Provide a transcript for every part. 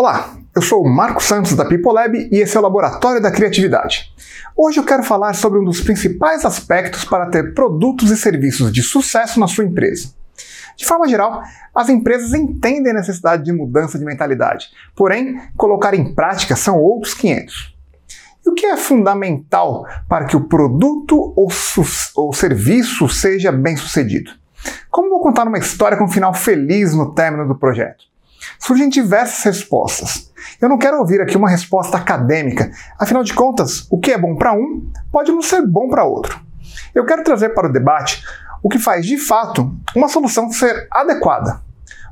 Olá, eu sou o Marco Santos da PeopleLab e esse é o Laboratório da Criatividade. Hoje eu quero falar sobre um dos principais aspectos para ter produtos e serviços de sucesso na sua empresa. De forma geral, as empresas entendem a necessidade de mudança de mentalidade, porém, colocar em prática são outros 500. E o que é fundamental para que o produto ou, ou serviço seja bem sucedido? Como vou contar uma história com um final feliz no término do projeto? Surgem diversas respostas. Eu não quero ouvir aqui uma resposta acadêmica, afinal de contas, o que é bom para um pode não ser bom para outro. Eu quero trazer para o debate o que faz de fato uma solução ser adequada.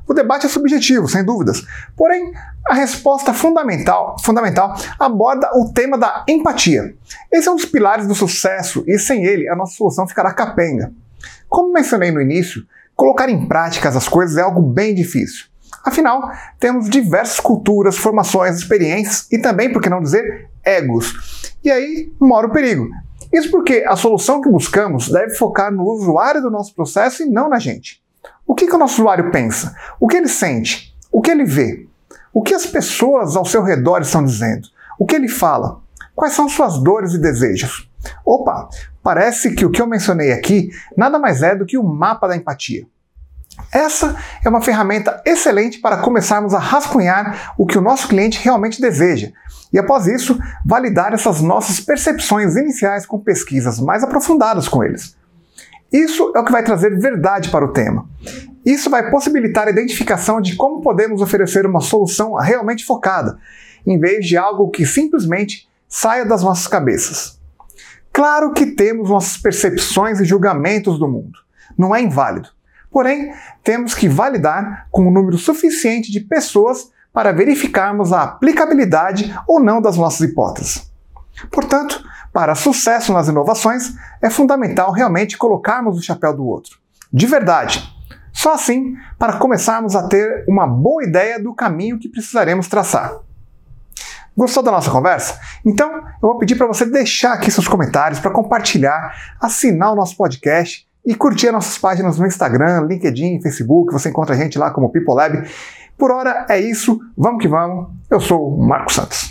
O debate é subjetivo, sem dúvidas, porém a resposta fundamental, fundamental aborda o tema da empatia. Esse é um dos pilares do sucesso e sem ele a nossa solução ficará capenga. Como mencionei no início, colocar em prática as coisas é algo bem difícil. Afinal, temos diversas culturas, formações, experiências e também, por que não dizer, egos. E aí mora o perigo. Isso porque a solução que buscamos deve focar no usuário do nosso processo e não na gente. O que, que o nosso usuário pensa? O que ele sente? O que ele vê? O que as pessoas ao seu redor estão dizendo? O que ele fala? Quais são suas dores e desejos? Opa, parece que o que eu mencionei aqui nada mais é do que o mapa da empatia. Essa é uma ferramenta excelente para começarmos a rascunhar o que o nosso cliente realmente deseja e, após isso, validar essas nossas percepções iniciais com pesquisas mais aprofundadas com eles. Isso é o que vai trazer verdade para o tema. Isso vai possibilitar a identificação de como podemos oferecer uma solução realmente focada, em vez de algo que simplesmente saia das nossas cabeças. Claro que temos nossas percepções e julgamentos do mundo. Não é inválido. Porém, temos que validar com um número suficiente de pessoas para verificarmos a aplicabilidade ou não das nossas hipóteses. Portanto, para sucesso nas inovações, é fundamental realmente colocarmos o chapéu do outro. De verdade. Só assim para começarmos a ter uma boa ideia do caminho que precisaremos traçar. Gostou da nossa conversa? Então, eu vou pedir para você deixar aqui seus comentários, para compartilhar, assinar o nosso podcast e curtir nossas páginas no Instagram, LinkedIn, Facebook. Você encontra a gente lá como People Lab. Por hora é isso. Vamos que vamos. Eu sou o Marco Santos.